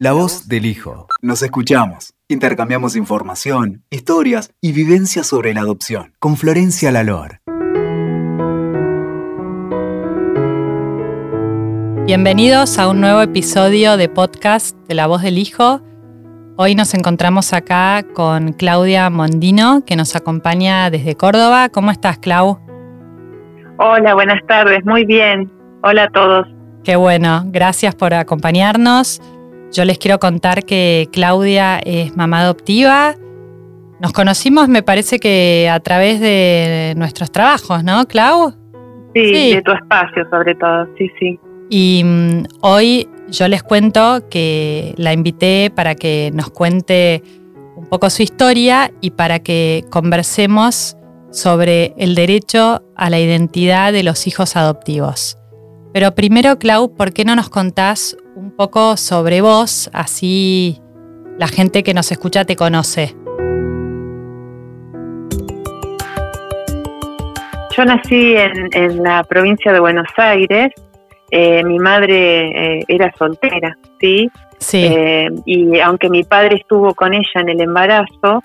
La voz del hijo. Nos escuchamos. Intercambiamos información, historias y vivencias sobre la adopción con Florencia Lalor. Bienvenidos a un nuevo episodio de podcast de La voz del hijo. Hoy nos encontramos acá con Claudia Mondino, que nos acompaña desde Córdoba. ¿Cómo estás, Clau? Hola, buenas tardes. Muy bien. Hola a todos. Qué bueno. Gracias por acompañarnos. Yo les quiero contar que Claudia es mamá adoptiva. Nos conocimos, me parece que a través de nuestros trabajos, ¿no, Clau? Sí, de tu espacio sobre todo, sí, sí. Y mm, hoy yo les cuento que la invité para que nos cuente un poco su historia y para que conversemos sobre el derecho a la identidad de los hijos adoptivos. Pero primero, Clau, ¿por qué no nos contás un poco sobre vos? Así la gente que nos escucha te conoce. Yo nací en, la provincia de Buenos Aires. Eh, mi madre eh, era soltera, ¿sí? Sí. Eh, y aunque mi padre estuvo con ella en el embarazo,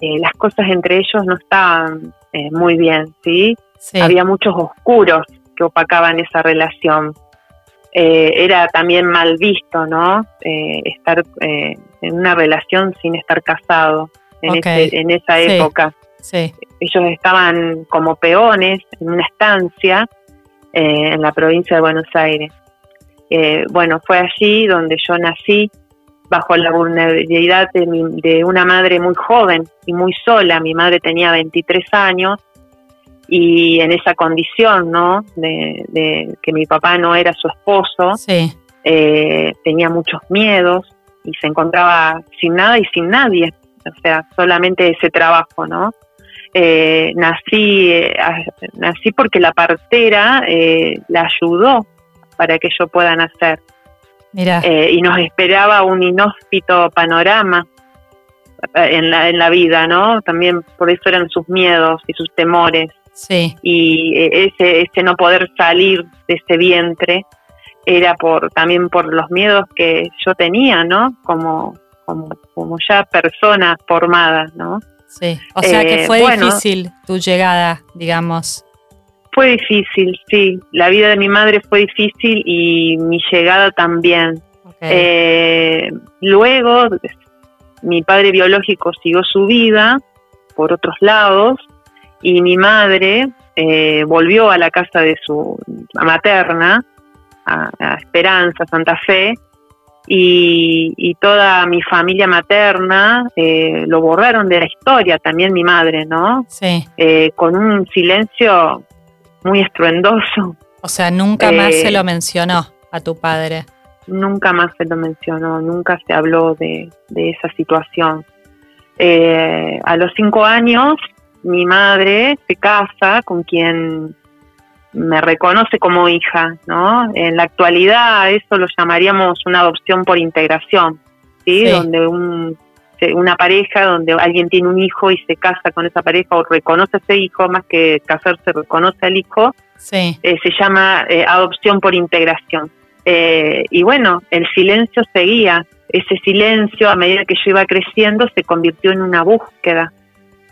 las cosas entre ellos no estaban muy bien, ¿sí? sí. Había muchos oscuros que opacaban esa relación. Eh, era también mal visto, ¿no? Eh, estar eh, en una relación sin estar casado en, en esa época. Sí. Ellos estaban como peones en una estancia en la provincia de Buenos Aires. bueno, fue allí donde yo nací bajo la vulnerabilidad de, de, una madre muy joven y muy sola. Mi madre tenía 23 años y en esa condición, ¿no? De, que mi papá no era su esposo, eh, tenía muchos miedos y se encontraba sin nada y sin nadie, o sea, solamente ese trabajo, ¿no? Eh, nací, eh, nací porque la partera la ayudó para que yo pueda nacer. Mira. y nos esperaba un inhóspito panorama en la, en la vida, ¿no? También por eso eran sus miedos y sus temores. Sí. Y eh, ese, ese no poder salir de ese vientre era por también por los miedos que yo tenía, ¿no? Como, como, como ya persona formada, ¿no? Sí, o sea que eh, fue difícil tu llegada, digamos. Fue difícil, sí. La vida de mi madre fue difícil y mi llegada también. Eh, luego, mi padre biológico siguió su vida por otros lados y mi madre eh, volvió a la casa de su materna, a, Esperanza, Santa Fe, y, toda mi familia materna eh, lo borraron de la historia, también mi madre, ¿no? Sí. Eh, con un silencio muy estruendoso. O sea, nunca más se lo mencionó a tu padre. Nunca más se lo mencionó, nunca se habló de, de esa situación. a los cinco años mi madre se casa con quien me reconoce como hija, ¿no? En la actualidad eso lo llamaríamos una adopción por integración, ¿sí? Donde un, una pareja, donde alguien tiene un hijo y se casa con esa pareja o reconoce a ese hijo, más que casarse reconoce al hijo, sí. Eh, se llama eh, adopción por integración. Eh, y bueno, el silencio seguía, ese silencio a medida que yo iba creciendo se convirtió en una búsqueda,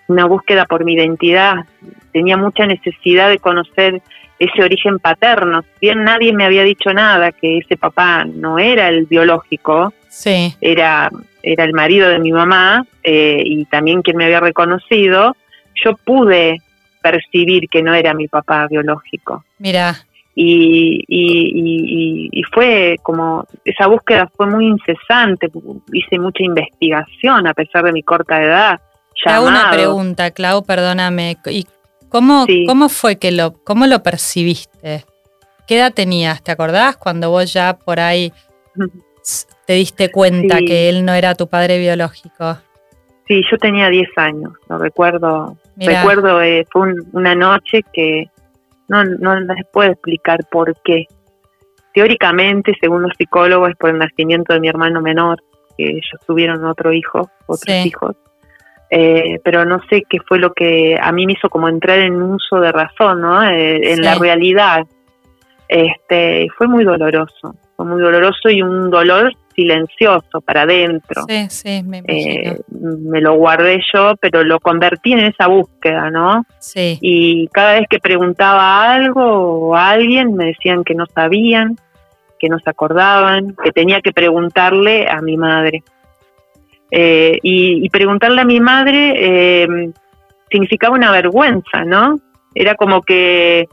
una búsqueda por mi identidad, tenía mucha necesidad de conocer ese origen paterno. Bien, nadie me había dicho nada, que ese papá no era el biológico, sí. era, era el marido de mi mamá eh, y también quien me había reconocido, yo pude percibir que no era mi papá biológico. Mira. Y, y, y, fue como, esa búsqueda fue muy incesante, hice mucha investigación a pesar de mi corta edad te hago una pregunta, Clau, perdóname. ¿Y cómo, cómo fue que lo, cómo lo percibiste? ¿Qué edad tenías? ¿Te acordás cuando vos ya por ahí te diste cuenta que él no era tu padre biológico? Sí, yo tenía 10 años, lo recuerdo. Recuerdo, eh, fue una noche que no, no les puedo explicar por qué. Teóricamente, según los psicólogos, es por el nacimiento de mi hermano menor, que ellos tuvieron otro hijo, otros hijos. Eh, pero no sé qué fue lo que a mí me hizo como entrar en un uso de razón, ¿no? Eh, en la realidad. Este, fue muy doloroso, fue muy doloroso y un dolor silencioso para adentro. Sí, sí, me eh, me lo guardé yo, pero lo convertí en esa búsqueda, ¿no? Sí. Y cada vez que preguntaba algo o a alguien me decían que no sabían, que no se acordaban, que tenía que preguntarle a mi madre. Eh, y, preguntarle a mi madre eh, significaba una vergüenza, ¿no? Era como que,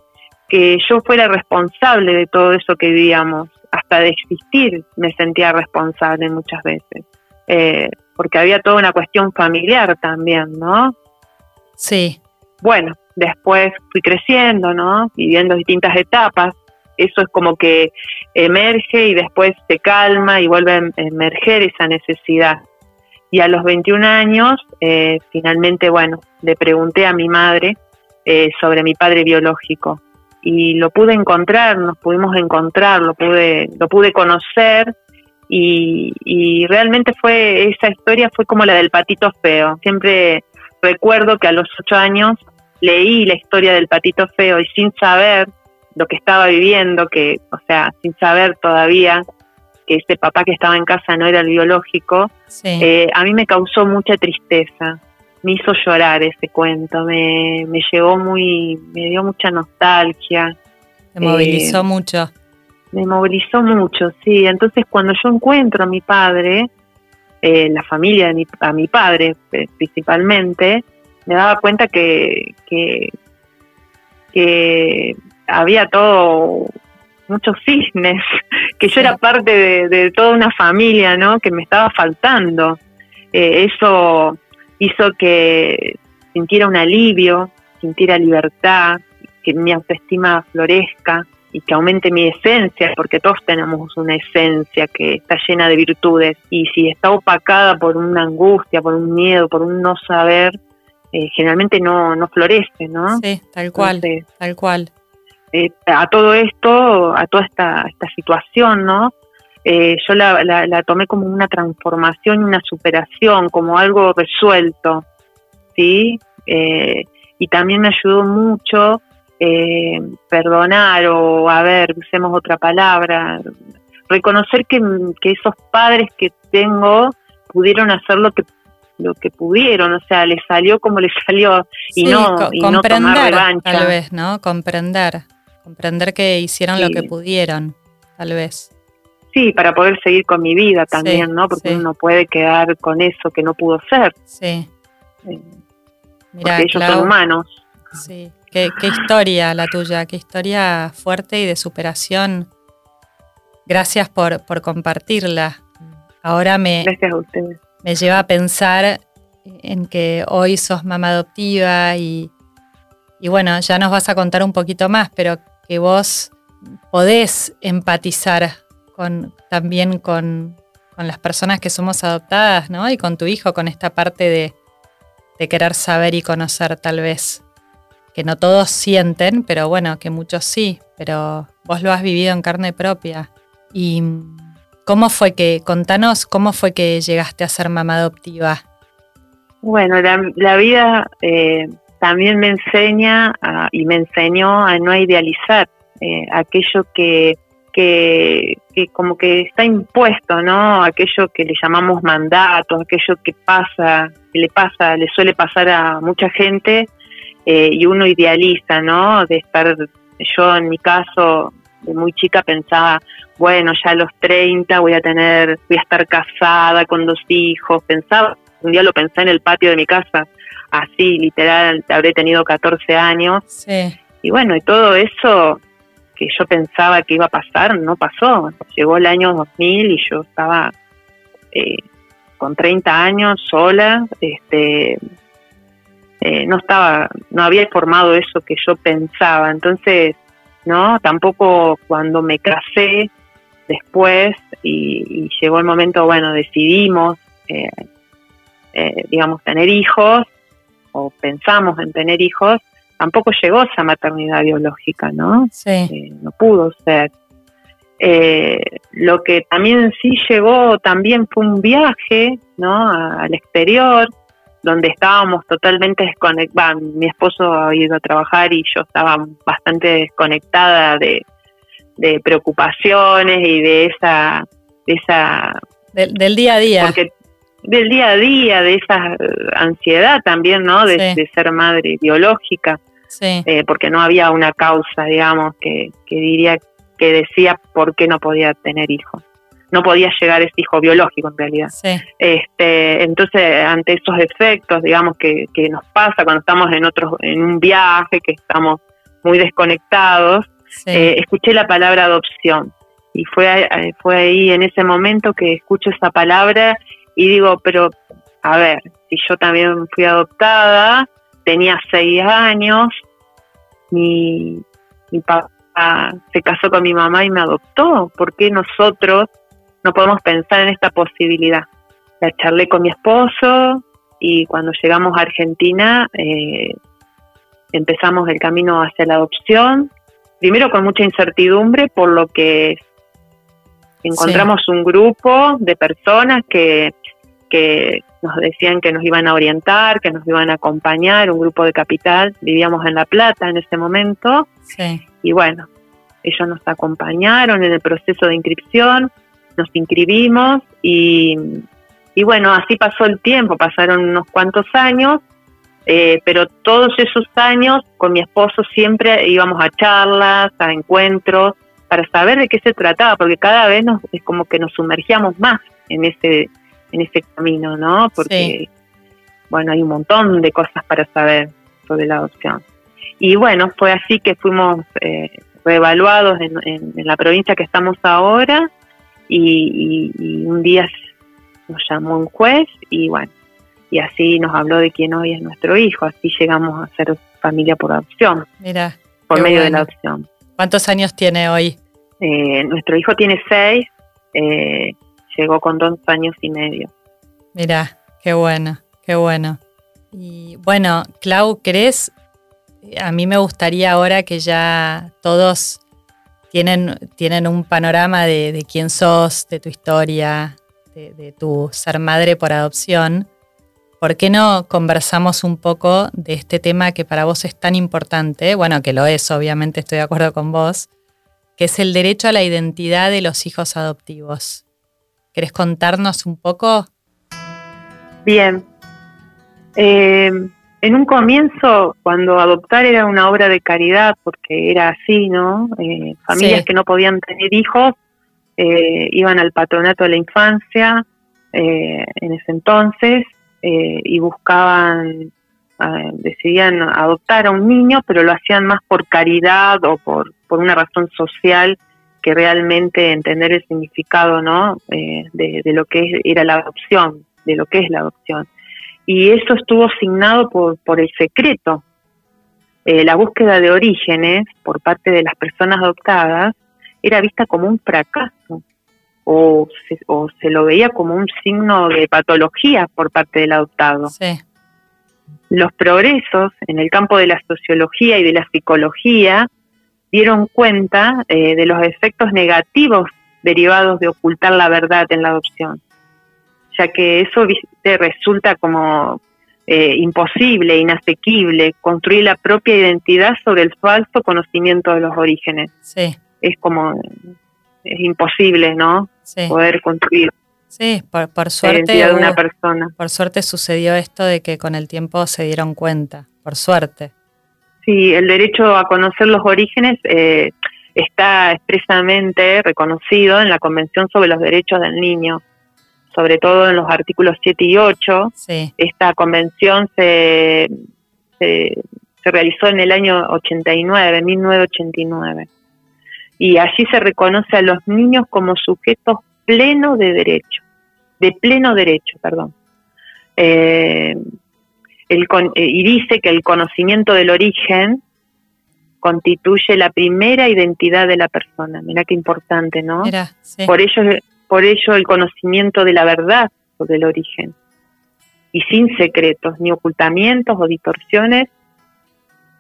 que yo fuera responsable de todo eso que vivíamos. Hasta de existir me sentía responsable muchas veces. Eh, porque había toda una cuestión familiar también, ¿no? Sí. Bueno, después fui creciendo, ¿no? Viviendo distintas etapas. Eso es como que emerge y después se calma y vuelve a emerger esa necesidad. Y a los 21 años, eh, finalmente, bueno, le pregunté a mi madre eh, sobre mi padre biológico y lo pude encontrar, nos pudimos encontrar, lo pude, lo pude conocer y, y realmente fue esa historia fue como la del patito feo. Siempre recuerdo que a los ocho años leí la historia del patito feo y sin saber lo que estaba viviendo, que, o sea, sin saber todavía que ese papá que estaba en casa no era el biológico, eh, a mí me causó mucha tristeza, me hizo llorar ese cuento, me, me llevó muy, me dio mucha nostalgia. Me movilizó eh, mucho. Me movilizó mucho, sí. Entonces cuando yo encuentro a mi padre, eh, la familia de mi, a mi padre principalmente, me daba cuenta que, que, que había todo muchos cisnes, que yo era parte de, toda una familia, ¿no? Que me estaba faltando. Eh, eso hizo que sintiera un alivio, sintiera libertad, que mi autoestima florezca y que aumente mi esencia, porque todos tenemos una esencia que está llena de virtudes y si está opacada por una angustia, por un miedo, por un no saber, eh, generalmente no, no florece, ¿no? Sí, tal cual, tal cual. Eh, a todo esto, a toda esta, esta situación, ¿no? Eh, yo la, la, tomé como una transformación y una superación, como algo resuelto, ¿sí? Eh, y también me ayudó mucho perdonar o, a ver, usemos otra palabra, reconocer que, que esos padres que tengo pudieron hacer lo que lo que pudieron, o sea, les salió como les salió y no y no tomar revancha. tal vez, ¿no? Comprender. Comprender que hicieron lo que pudieron, tal vez. Sí, para poder seguir con mi vida también, ¿no? Porque uno puede quedar con eso que no pudo ser. Sí. Eh, porque ellos son humanos. Sí. Qué, historia la tuya, qué historia fuerte y de superación. Gracias por, por compartirla. Ahora me, me lleva a pensar en que hoy sos mamá adoptiva y, y bueno, ya nos vas a contar un poquito más, pero que vos podés empatizar con, también con, las personas que somos adoptadas, ¿no? Y con tu hijo, con esta parte de, querer saber y conocer tal vez. Que no todos sienten, pero bueno, que muchos sí, pero vos lo has vivido en carne propia. ¿Y cómo fue que, contanos, cómo fue que llegaste a ser mamá adoptiva? Bueno, la, vida eh, también me enseña y me enseñó a no idealizar eh, aquello que, que, como que está impuesto, ¿no? Aquello que le llamamos mandato, aquello que pasa, que le pasa, le suele pasar a mucha gente eh, y uno idealiza, ¿no? De estar, yo en mi caso, de muy chica pensaba, bueno, ya a los 30 voy a tener, voy a estar casada con dos hijos, pensaba, un día lo pensé en el patio de mi casa, así, literal, habré tenido 14 años. Sí. Y bueno, y todo eso que yo pensaba que iba a pasar, no pasó. Llegó el año 2000 y yo estaba eh, con 30 años sola, este, eh, no estaba, no había formado eso que yo pensaba. Entonces, no, tampoco cuando me casé después y, llegó el momento, bueno, decidimos, eh, digamos, tener hijos o pensamos en tener hijos, tampoco llegó esa maternidad biológica, ¿no? Sí. Eh, no pudo ser. Eh, lo que también sí llegó también fue un viaje, ¿no? al exterior, donde estábamos totalmente desconectados. Mi esposo ha ido a trabajar y yo estaba bastante desconectada de, de preocupaciones y de esa esa... Del, día a día. Porque del día a día, de esa ansiedad también, ¿no? De, ser madre biológica. Sí. Eh, porque no había una causa, digamos, que, que diría que decía por qué no podía tener hijos no podía llegar ese hijo biológico en realidad. Este, entonces, ante esos efectos, digamos, que, que nos pasa cuando estamos en otros, en un viaje, que estamos muy desconectados, eh, escuché la palabra adopción. Y fue, eh, fue ahí en ese momento que escucho esa palabra y digo, pero a ver, si yo también fui adoptada, tenía seis años, mi, mi papá se casó con mi mamá y me adoptó, ¿por qué nosotros no podemos pensar en esta posibilidad. La charlé con mi esposo y cuando llegamos a Argentina eh, empezamos el camino hacia la adopción, primero con mucha incertidumbre por lo que encontramos un grupo de personas que, que nos decían que nos iban a orientar, que nos iban a acompañar, un grupo de capital, vivíamos en La Plata en ese momento, y bueno, ellos nos acompañaron en el proceso de inscripción, nos inscribimos y, y bueno, así pasó el tiempo, pasaron unos cuantos años, eh, pero todos esos años con mi esposo siempre íbamos a charlas, a encuentros, para saber de qué se trataba, porque cada vez nos, es como que nos sumergíamos más en ese, en ese camino, ¿no? Porque, bueno, hay un montón de cosas para saber sobre la adopción. Y bueno, fue así que fuimos eh, reevaluados en, en, la provincia que estamos ahora y, un día nos llamó un juez y bueno, y así nos habló de quién hoy es nuestro hijo, así llegamos a ser familia por adopción. Mira. Por medio de la adopción. ¿Cuántos años tiene hoy? Eh, nuestro hijo tiene seis, eh, llegó con dos años y medio. Mira, qué bueno, qué bueno. Y bueno, Clau, ¿crees? A mí me gustaría ahora que ya todos tienen, tienen un panorama de, quién sos, de tu historia, de, tu ser madre por adopción. ¿Por qué no conversamos un poco de este tema que para vos es tan importante? Bueno, que lo es, obviamente estoy de acuerdo con vos, que es el derecho a la identidad de los hijos adoptivos. ¿Querés contarnos un poco? Bien. Eh, en un comienzo, cuando adoptar era una obra de caridad, porque era así, ¿no? Eh, familias que no podían tener hijos eh, iban al patronato de la infancia eh, en ese entonces y buscaban, decidían adoptar a un niño, pero lo hacían más por caridad o por, por una razón social que realmente entender el significado, ¿no? de, de lo que era la adopción, de lo que es la adopción y eso estuvo asignado por, por el secreto. Eh, la búsqueda de orígenes por parte de las personas adoptadas era vista como un fracaso o se, o se lo veía como un signo de patología por parte del adoptado. Los progresos en el campo de la sociología y de la psicología dieron cuenta eh, de los efectos negativos derivados de ocultar la verdad en la adopción ya que eso resulta como eh, imposible, inasequible, construir la propia identidad sobre el falso conocimiento de los orígenes. Sí. Es como, es imposible, ¿no? Poder construir. Sí, por, suerte. de una persona. Por suerte sucedió esto de que con el tiempo se dieron cuenta, por suerte. Sí, el derecho a conocer los orígenes eh, está expresamente reconocido en la Convención sobre los Derechos del Niño sobre todo en los artículos 7 y 8. Esta convención se, se, realizó en el año 89, 1989. Y allí se reconoce a los niños como sujetos plenos de derecho, de pleno derecho, perdón. Eh, el, eh, y dice que el conocimiento del origen constituye la primera identidad de la persona. Mira qué importante, ¿no? Por ello por ello el conocimiento de la verdad sobre el origen, y sin secretos, ni ocultamientos o distorsiones,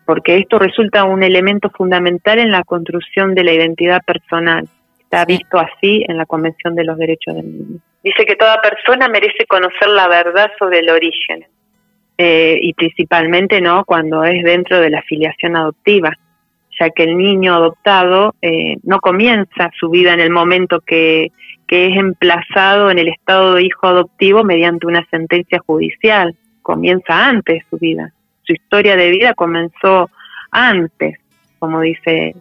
porque esto resulta un elemento fundamental en la construcción de la identidad personal. Está visto así en la Convención de los Derechos del Niño. Dice que toda persona merece conocer la verdad sobre el origen, eh, y principalmente no cuando es dentro de la filiación adoptiva, ya que el niño adoptado eh, no comienza su vida en el momento que que es emplazado en el estado de hijo adoptivo mediante una sentencia judicial. Comienza antes su vida. Su historia de vida comenzó antes, como dice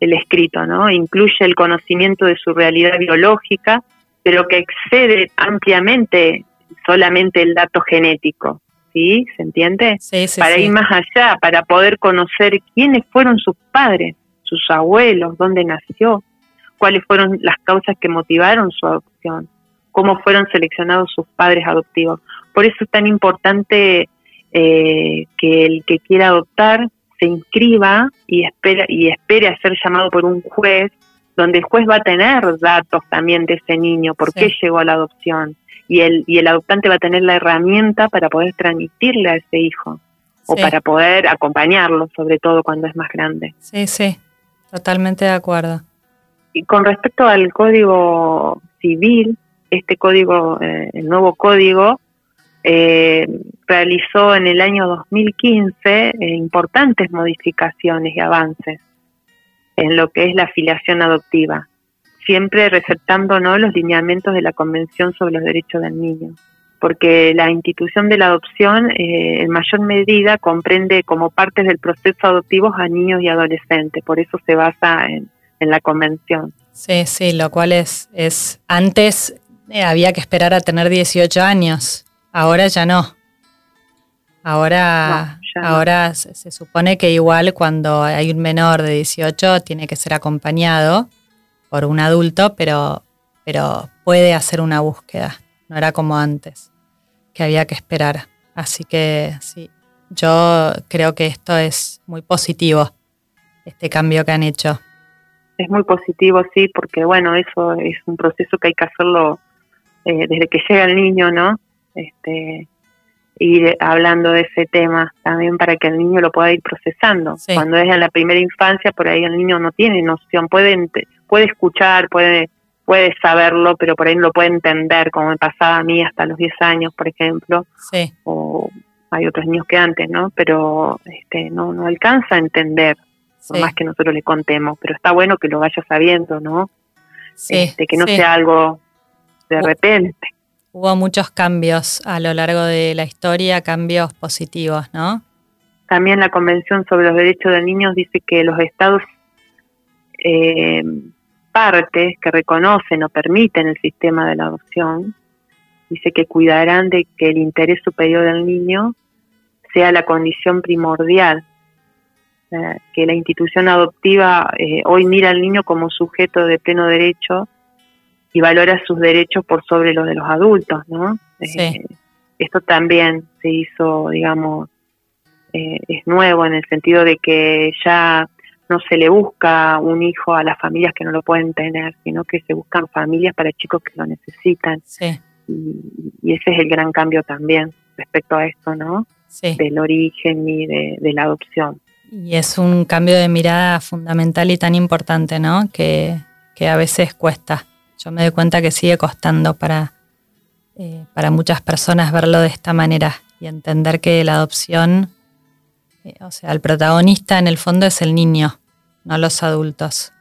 el escrito, ¿no? Incluye el conocimiento de su realidad biológica, pero que excede ampliamente solamente el dato genético. ¿Sí? ¿Se entiende? Sí, sí, para sí. ir más allá, para poder conocer quiénes fueron sus padres, sus abuelos, dónde nació, cuáles fueron las causas que motivaron su adopción, cómo fueron seleccionados sus padres adoptivos. Por eso es tan importante eh, que el que quiera adoptar se inscriba y espera y espere a ser llamado por un juez, donde el juez va a tener datos también de ese niño, por qué llegó a la adopción, y el, y el adoptante va a tener la herramienta para poder transmitirle a ese hijo, o para poder acompañarlo, sobre todo cuando es más grande. Sí, sí, totalmente de acuerdo. Y con respecto al código civil, este código, eh, el nuevo código, eh, realizó en el año 2015 eh, importantes modificaciones y avances en lo que es la afiliación adoptiva, siempre respetando ¿no? los lineamientos de la Convención sobre los Derechos del Niño, porque la institución de la adopción eh, en mayor medida comprende como partes del proceso adoptivo a niños y adolescentes, por eso se basa en, en la Convención. Sí, sí, lo cual es, es antes eh, había que esperar a tener 18 años, ahora ya no. Ahora, No, ya no. ahora se, se supone que igual cuando hay un menor de 18 tiene que ser acompañado por un adulto, pero, pero puede hacer una búsqueda. No era como antes, que había que esperar. Así que sí, yo creo que esto es muy positivo, este cambio que han hecho. es muy positivo, sí, porque bueno, eso es un proceso que hay que hacerlo eh, desde que llega el niño, ¿no? Este, ir hablando de ese tema también para que el niño lo pueda ir procesando. Sí. Cuando es en la primera infancia, por ahí el niño no tiene noción, puede, puede escuchar, puede puede saberlo, pero por ahí no lo puede entender, como me pasaba a mí hasta los 10 años, por ejemplo, Sí, o hay otros niños que antes, ¿no? Pero este, no, no alcanza a entender, por más que nosotros le contemos, pero está bueno que lo vaya sabiendo, ¿no? sí, este, que no sí. sea algo de repente. Hubo muchos cambios a lo largo de la historia, cambios positivos, ¿no? También la Convención sobre los Derechos del Niño dice que los estados eh, partes que reconocen o permiten el sistema de la adopción, dice que cuidarán de que el interés superior del niño sea la condición primordial, eh, que la institución adoptiva eh, hoy mira al niño como sujeto de pleno derecho y valora sus derechos por sobre los de los adultos, ¿no? Sí. Eh, esto también se hizo, digamos, eh, es nuevo en el sentido de que ya no se le busca un hijo a las familias que no lo pueden tener, sino que se buscan familias para chicos que lo necesitan. Sí, Y, y ese es el gran cambio también respecto a esto, ¿no? sí. Del origen y de, de la adopción. Y es un cambio de mirada fundamental y tan importante, ¿no? Que, que a veces cuesta. Yo me doy cuenta que sigue costando para, eh, para muchas personas verlo de esta manera y entender que la adopción, eh, o sea, el protagonista en el fondo es el niño, no los adultos.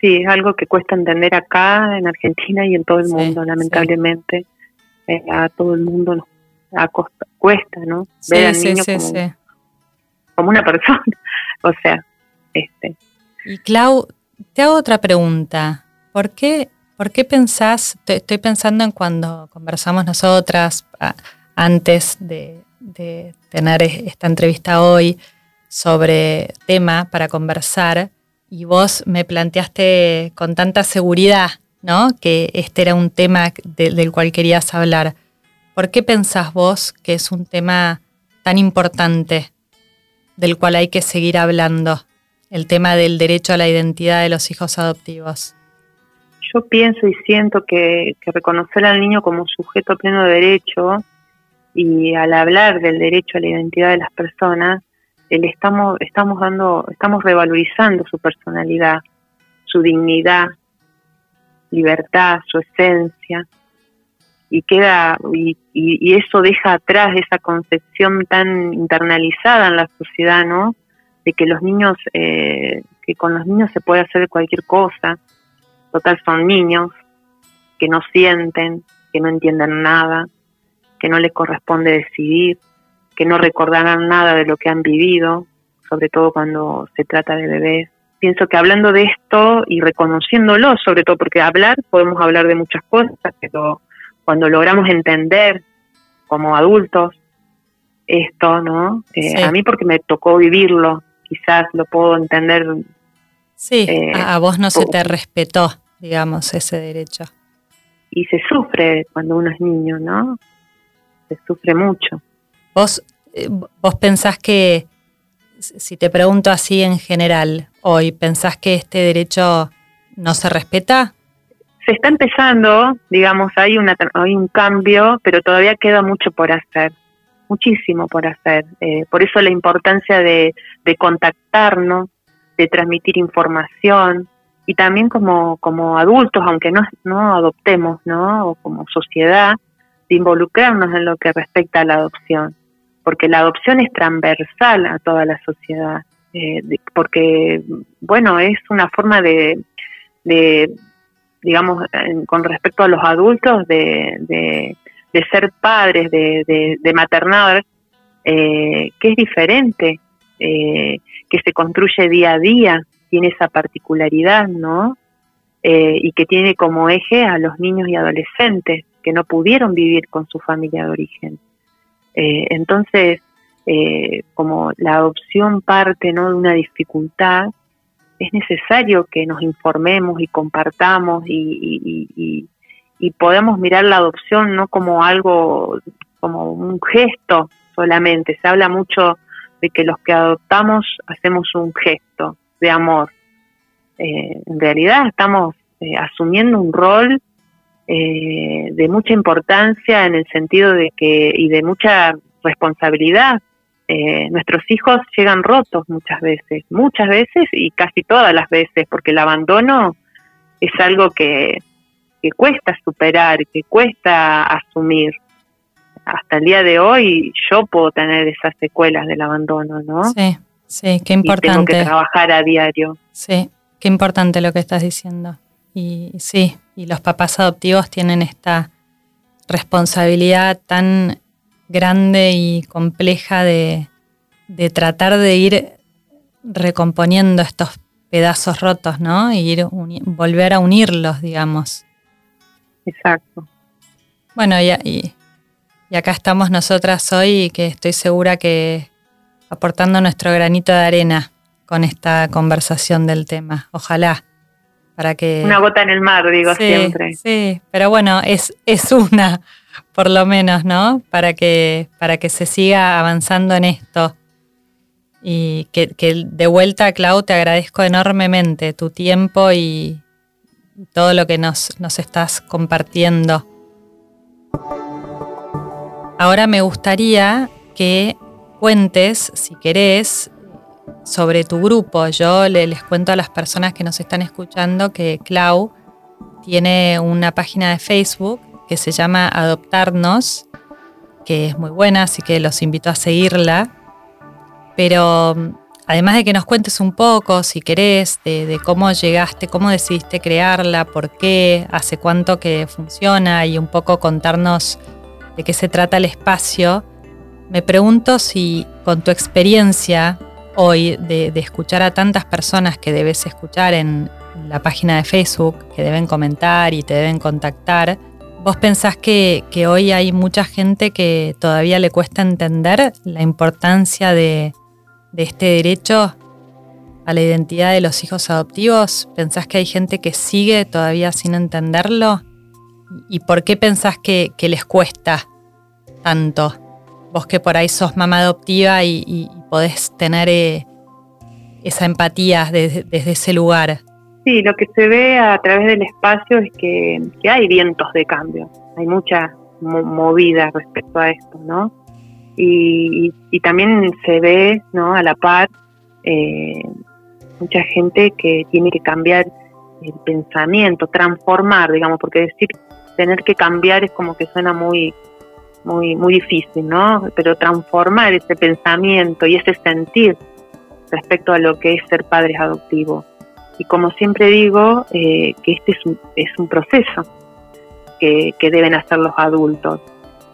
Sí, es algo que cuesta entender acá en Argentina y en todo el Sí, mundo, sí. lamentablemente. Eh, a todo el mundo nos acosta- cuesta, ¿no? Sí, Ver al sí, niño sí, como, sí. como una persona. o sea, este, Y Clau, te hago otra pregunta. ¿Por qué, por qué pensás, te- estoy pensando en cuando conversamos nosotras a- antes de, de tener es- esta entrevista hoy sobre tema para conversar y vos me planteaste con tanta seguridad, ¿no? Que este era un tema de- del cual querías hablar. ¿Por qué pensás vos que es un tema tan importante del cual hay que seguir hablando? el tema del derecho a la identidad de los hijos adoptivos. yo pienso y siento que, que reconocer al niño como sujeto pleno de derecho y al hablar del derecho a la identidad de las personas, estamos, estamos dando, estamos revalorizando su personalidad, su dignidad, libertad, su esencia, y queda, y, y- y eso deja atrás esa concepción tan internalizada en la sociedad, ¿no? De que los niños, eh, que con los niños se puede hacer cualquier cosa, total son niños, que no sienten, que no entienden nada, que no les corresponde decidir, que no recordarán nada de lo que han vivido, sobre todo cuando se trata de bebés. Pienso que hablando de esto y reconociéndolo, sobre todo porque hablar, podemos hablar de muchas cosas, pero cuando logramos entender como adultos esto, ¿no? Eh, a mí porque me tocó vivirlo, quizás lo puedo entender. Sí, eh, a vos no se te respetó, digamos, ese derecho. Y se sufre cuando uno es niño, ¿no? Se sufre mucho. Vos, eh, vos pensás que, si te pregunto así en general, hoy, ¿pensás que este derecho no se respeta? Se está empezando, digamos, hay, una, hay un cambio, pero todavía queda mucho por hacer muchísimo por hacer. Eh, por eso la importancia de, contactarnos, de transmitir información y también como, como adultos, aunque no, no adoptemos, ¿no? O como sociedad, de involucrarnos en lo que respecta a la adopción. Porque la adopción es transversal a toda la sociedad. Eh, porque, bueno, es una forma de, de digamos, con respecto a los adultos, de de ser padres, de, de, maternar, eh, que es diferente, eh, que se construye día a día, tiene esa particularidad, ¿no? Y que tiene como eje a los niños y adolescentes que no pudieron vivir con su familia de origen. Entonces, como la adopción parte ¿no? de una dificultad, es necesario que nos informemos y compartamos y, y podemos mirar la adopción no como algo, como un gesto solamente. Se habla mucho de que los que adoptamos hacemos un gesto de amor. Eh, en realidad estamos eh, asumiendo un rol eh, de mucha importancia en el sentido de que y de mucha responsabilidad. nuestros hijos llegan rotos muchas veces, muchas veces y casi todas las veces, porque el abandono es algo que que cuesta superar, que cuesta asumir. Hasta el día de hoy yo puedo tener esas secuelas del abandono, ¿no? Sí, sí, qué importante. tengo que trabajar a diario. Sí, qué importante lo que estás diciendo. Y sí, y los papás adoptivos tienen esta responsabilidad tan grande y compleja de, de tratar de ir recomponiendo estos pedazos rotos, ¿no? Y ir volver a unirlos, digamos. Exacto. Bueno, y, y, acá estamos nosotras hoy, que estoy segura que aportando nuestro granito de arena con esta conversación del tema. Ojalá. Para que... Una gota en el mar, digo siempre. Sí, pero bueno, es, es una, por lo menos, ¿no? Para que, para que se siga avanzando en esto. Y que, que de vuelta, Clau, te agradezco enormemente tu tiempo y, todo lo que nos, nos estás compartiendo. Ahora me gustaría que cuentes, si querés, sobre tu grupo. Yo les cuento a las personas que nos están escuchando que Clau tiene una página de Facebook que se llama Adoptarnos, que es muy buena, así que los invito a seguirla. Pero además de que nos cuentes un poco, si querés, de, cómo llegaste, cómo decidiste crearla, por qué, hace cuánto que funciona y un poco contarnos de qué se trata el espacio, me pregunto si con tu experiencia hoy de, escuchar a tantas personas que debes escuchar en la página de Facebook, que deben comentar y te deben contactar, ¿Vos pensás que, hoy hay mucha gente que todavía le cuesta entender la importancia de este derecho a la identidad de los hijos adoptivos? ¿Pensás que hay gente que sigue todavía sin entenderlo? ¿Y por qué pensás que, les cuesta tanto? Vos que por ahí sos mamá adoptiva y, podés tener eh, esa empatía desde, ese lugar. Sí, lo que se ve a través del espacio es que, hay vientos de cambio, hay mucha movida respecto a esto, ¿no? y, también se ve ¿no? a la par eh, mucha gente que tiene que cambiar el pensamiento, transformar, digamos, porque decir tener que cambiar es como que suena muy muy muy difícil, ¿no? Pero transformar ese pensamiento y ese sentir respecto a lo que es ser padres adoptivos. Y como siempre digo, eh, que este es un, es un proceso, que, que deben hacer los adultos.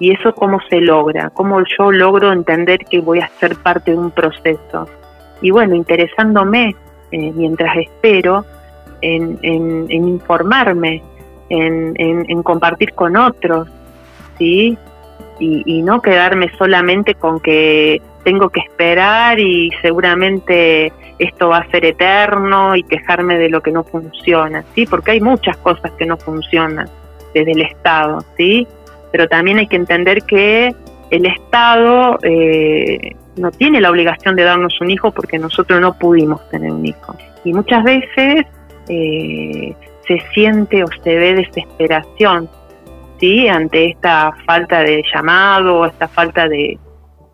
Y eso cómo se logra, cómo yo logro entender que voy a ser parte de un proceso. Y bueno, interesándome eh, mientras espero en, en, informarme, en, en, compartir con otros, ¿sí? Y, y, no quedarme solamente con que tengo que esperar y seguramente esto va a ser eterno y quejarme de lo que no funciona, ¿sí? Porque hay muchas cosas que no funcionan desde el Estado, ¿sí? Pero también hay que entender que el Estado eh, no tiene la obligación de darnos un hijo porque nosotros no pudimos tener un hijo. Y muchas veces eh, se siente o se ve desesperación, ¿sí? Ante esta falta de llamado, esta falta de,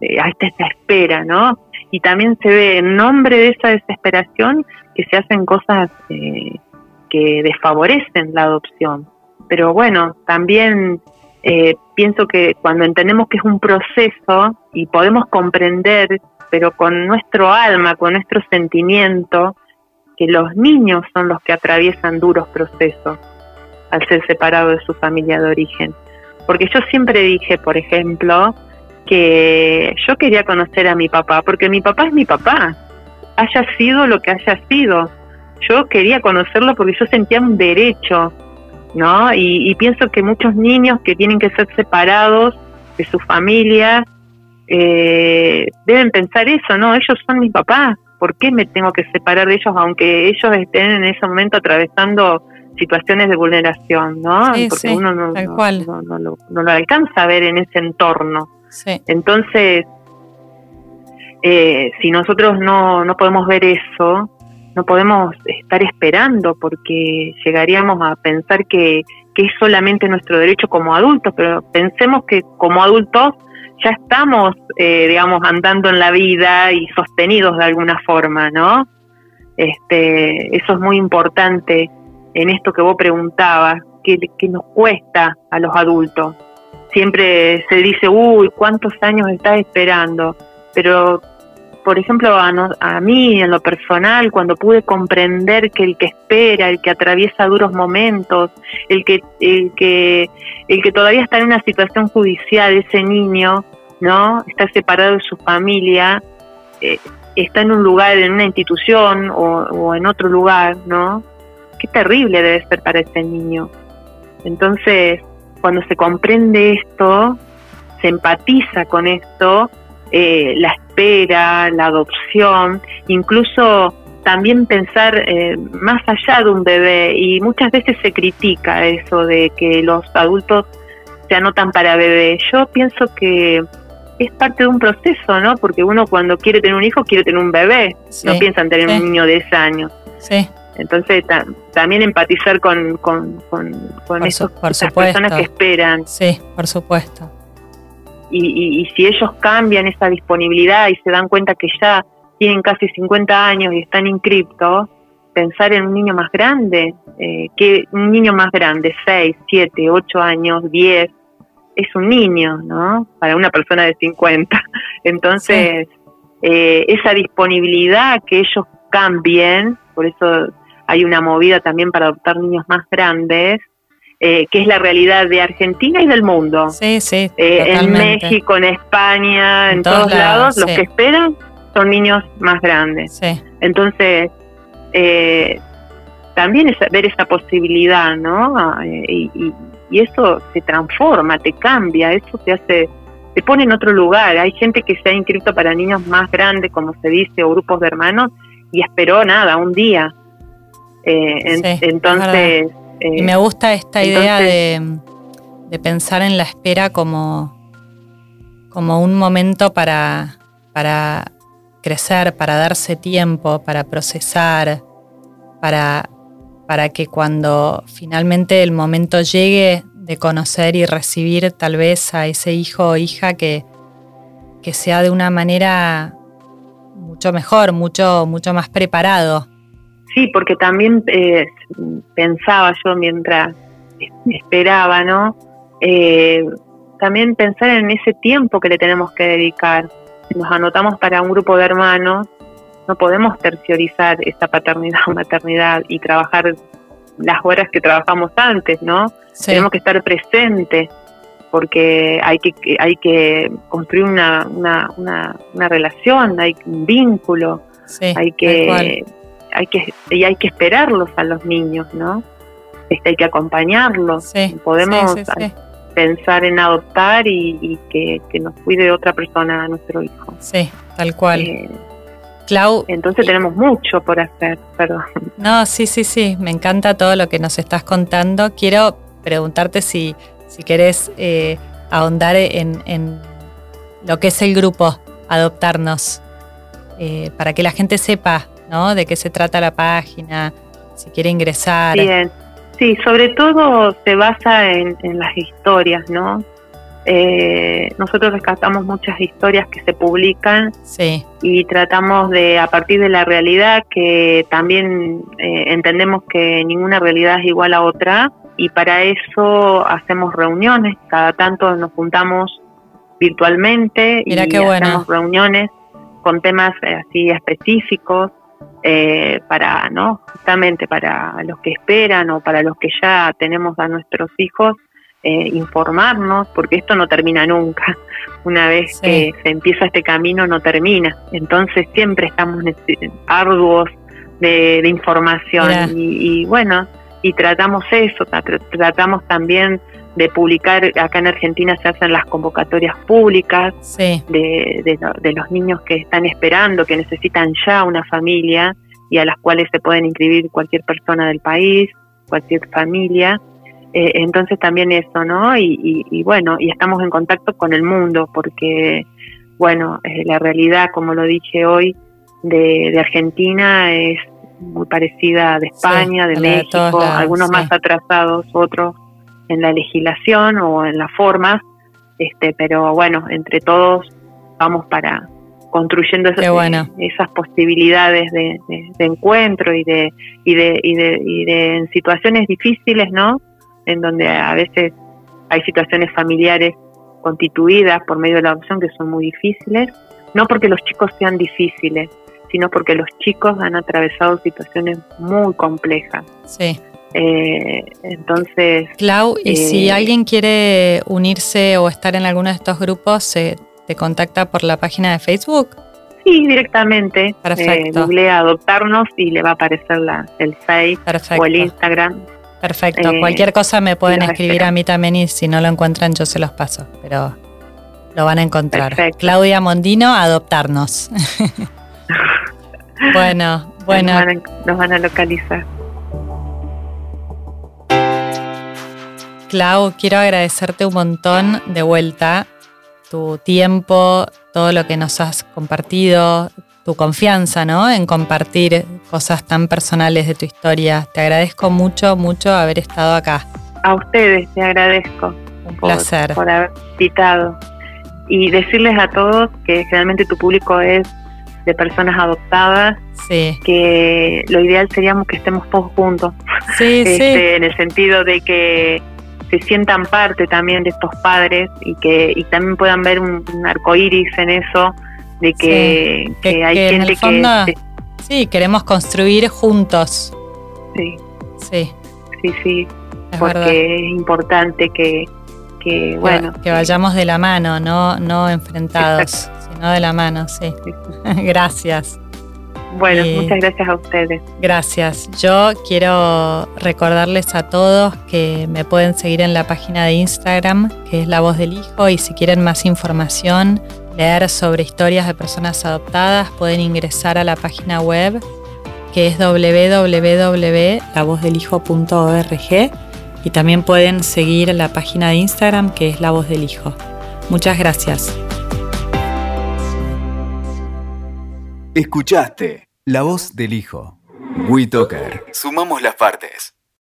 esta, esta espera, ¿no? Y también se ve en nombre de esa desesperación que se hacen cosas eh, que desfavorecen la adopción. Pero bueno, también eh, pienso que cuando entendemos que es un proceso y podemos comprender, pero con nuestro alma, con nuestro sentimiento, que los niños son los que atraviesan duros procesos al ser separados de su familia de origen. Porque yo siempre dije, por ejemplo, que yo quería conocer a mi papá, porque mi papá es mi papá, haya sido lo que haya sido. Yo quería conocerlo porque yo sentía un derecho ¿no? Y, pienso que muchos niños que tienen que ser separados de su familia eh, deben pensar eso, ¿no? Ellos son mis papás, ¿por qué me tengo que separar de ellos aunque ellos estén en ese momento atravesando situaciones de vulneración, ¿no? Porque uno no, no, lo, alcanza a ver en ese entorno. Entonces, eh, si nosotros no, no podemos ver eso, no podemos estar esperando porque llegaríamos a pensar que, es solamente nuestro derecho como adultos, pero pensemos que como adultos ya estamos, eh, digamos, andando en la vida y sostenidos de alguna forma, ¿no? Este, eso es muy importante en esto que vos preguntabas, que, que nos cuesta a los adultos. Siempre se dice, uy, ¿cuántos años estás esperando? Pero por ejemplo, a, mí en lo personal, cuando pude comprender que el que espera, el que atraviesa duros momentos, el que, el que, el que todavía está en una situación judicial, ese niño, ¿no? Está separado de su familia, eh, está en un lugar, en una institución o en otro lugar, ¿no? Qué terrible debe ser para ese niño. Entonces, cuando se comprende esto, se empatiza con esto, eh, la espera, la adopción, incluso también pensar eh, más allá de un bebé y muchas veces se critica eso de que los adultos se anotan para bebé. Yo pienso que es parte de un proceso, ¿no? Porque uno cuando quiere tener un hijo quiere tener un bebé, no piensa en tener un niño de 10 años. Sí. Entonces también empatizar con, con, con, esas personas que esperan. Sí, por supuesto y, si ellos cambian esa disponibilidad y se dan cuenta que ya tienen casi 50 años y están inscriptos, pensar en un niño más grande, eh, que un niño más grande, 6, 7, 8 años, 10, es un niño, ¿no? Para una persona de 50. Entonces, eh, esa disponibilidad que ellos cambien, por eso hay una movida también para adoptar niños más grandes, eh, que es la realidad de Argentina y del mundo. Sí, sí. Eh, en México, en España, en, todos, lados, los que esperan son niños más grandes. Sí. Entonces, eh, también es ver esa posibilidad, ¿no? Ah, y, y, eso se transforma, te cambia, eso te hace, te pone en otro lugar. Hay gente que se ha inscrito para niños más grandes, como se dice, o grupos de hermanos, y esperó nada, un día. Entonces y me gusta esta idea de, pensar en la espera como, como un momento para, para crecer, para darse tiempo, para procesar, para, para que cuando finalmente el momento llegue de conocer y recibir tal vez a ese hijo o hija que, que sea de una manera mucho mejor, mucho, mucho más preparado Sí, porque también eh, pensaba yo mientras esperaba, ¿no? Eh, también pensar en ese tiempo que le tenemos que dedicar. Si nos anotamos para un grupo de hermanos, no podemos terciorizar esta paternidad o maternidad y trabajar las horas que trabajamos antes, ¿no? Tenemos que estar presentes porque hay que hay que construir una, una, una, relación, hay un vínculo, hay que hay que y hay que esperarlos a los niños, ¿no? Este, hay que acompañarlos. Podemos pensar en adoptar y, que, nos cuide otra persona a nuestro hijo. Sí, tal cual. Eh, Clau. Entonces tenemos mucho por hacer, perdón. No, sí, sí, sí, me encanta todo lo que nos estás contando. Quiero preguntarte si, si querés eh, ahondar en, lo que es el grupo Adoptarnos, eh, para que la gente sepa ¿no? de qué se trata la página, si quiere ingresar. Bien, sí, sobre todo se basa en, en las historias, ¿no? Eh, nosotros rescatamos muchas historias que se publican y tratamos de, a partir de la realidad, que también eh, entendemos que ninguna realidad es igual a otra, y para eso hacemos reuniones, cada tanto nos juntamos virtualmente y hacemos reuniones con temas eh, así específicos para, ¿no? Justamente para los que esperan o para los que ya tenemos a nuestros hijos, eh, informarnos, porque esto no termina nunca. Una vez que se empieza este camino, no termina. Entonces siempre estamos arduos de, información y, bueno, y tratamos eso, tratamos también de publicar, acá en Argentina se hacen las convocatorias públicas de, de, los niños que están esperando, que necesitan ya una familia y a las cuales se pueden inscribir cualquier persona del país, cualquier familia. Eh, entonces también eso, ¿no? Y, bueno, y estamos en contacto con el mundo porque, bueno, eh, la realidad, como lo dije hoy, de, Argentina es muy parecida a de España, de México, algunos más atrasados, otros en la legislación o en las formas, este, pero bueno, entre todos vamos para construyendo esas, esas posibilidades de, encuentro y de, y de, y de, y de en situaciones difíciles, ¿no? en donde a veces hay situaciones familiares constituidas por medio de la adopción que son muy difíciles, no porque los chicos sean difíciles, sino porque los chicos han atravesado situaciones muy complejas. Sí. Eh, entonces. Clau, y si eh, alguien quiere unirse o estar en alguno de estos grupos, ¿se ¿te contacta por la página de Facebook? Sí, directamente. Perfecto. Eh, googlea adoptarnos y le va a aparecer la, el Facebook o el Instagram. Perfecto. Eh, Cualquier cosa me pueden escribir a mí también y si no lo encuentran yo se los paso, pero lo van a encontrar. Claudia Mondino, adoptarnos. bueno, bueno. Nos van, a, localizar. Clau, quiero agradecerte un montón de vuelta tu tiempo, todo lo que nos has compartido, tu confianza, ¿no? En compartir cosas tan personales de tu historia. Te agradezco mucho, mucho haber estado acá. A ustedes te agradezco. Un placer. Por haber citado. Y decirles a todos que generalmente tu público es de personas adoptadas, sí. que lo ideal sería que estemos todos juntos. Sí, sí. Este, en el sentido de que se sientan parte también de estos padres y que y también puedan ver un, un arco iris en eso de que, hay gente que... Sí, queremos construir juntos. Sí. Sí. Sí, sí. porque es importante que, que, bueno... Que vayamos de la mano, no, no enfrentados, sino de la mano, sí. gracias. Bueno, muchas gracias a ustedes. Gracias. Yo quiero recordarles a todos que me pueden seguir en la página de Instagram, que es La Voz del Hijo, y si quieren más información leer sobre historias de personas adoptadas, pueden ingresar a la página web que es www.lavozdelhijo.org y también pueden seguir la página de Instagram que es La Voz del Hijo. Muchas gracias. Escuchaste La Voz del Hijo. WeToker. Sumamos las partes.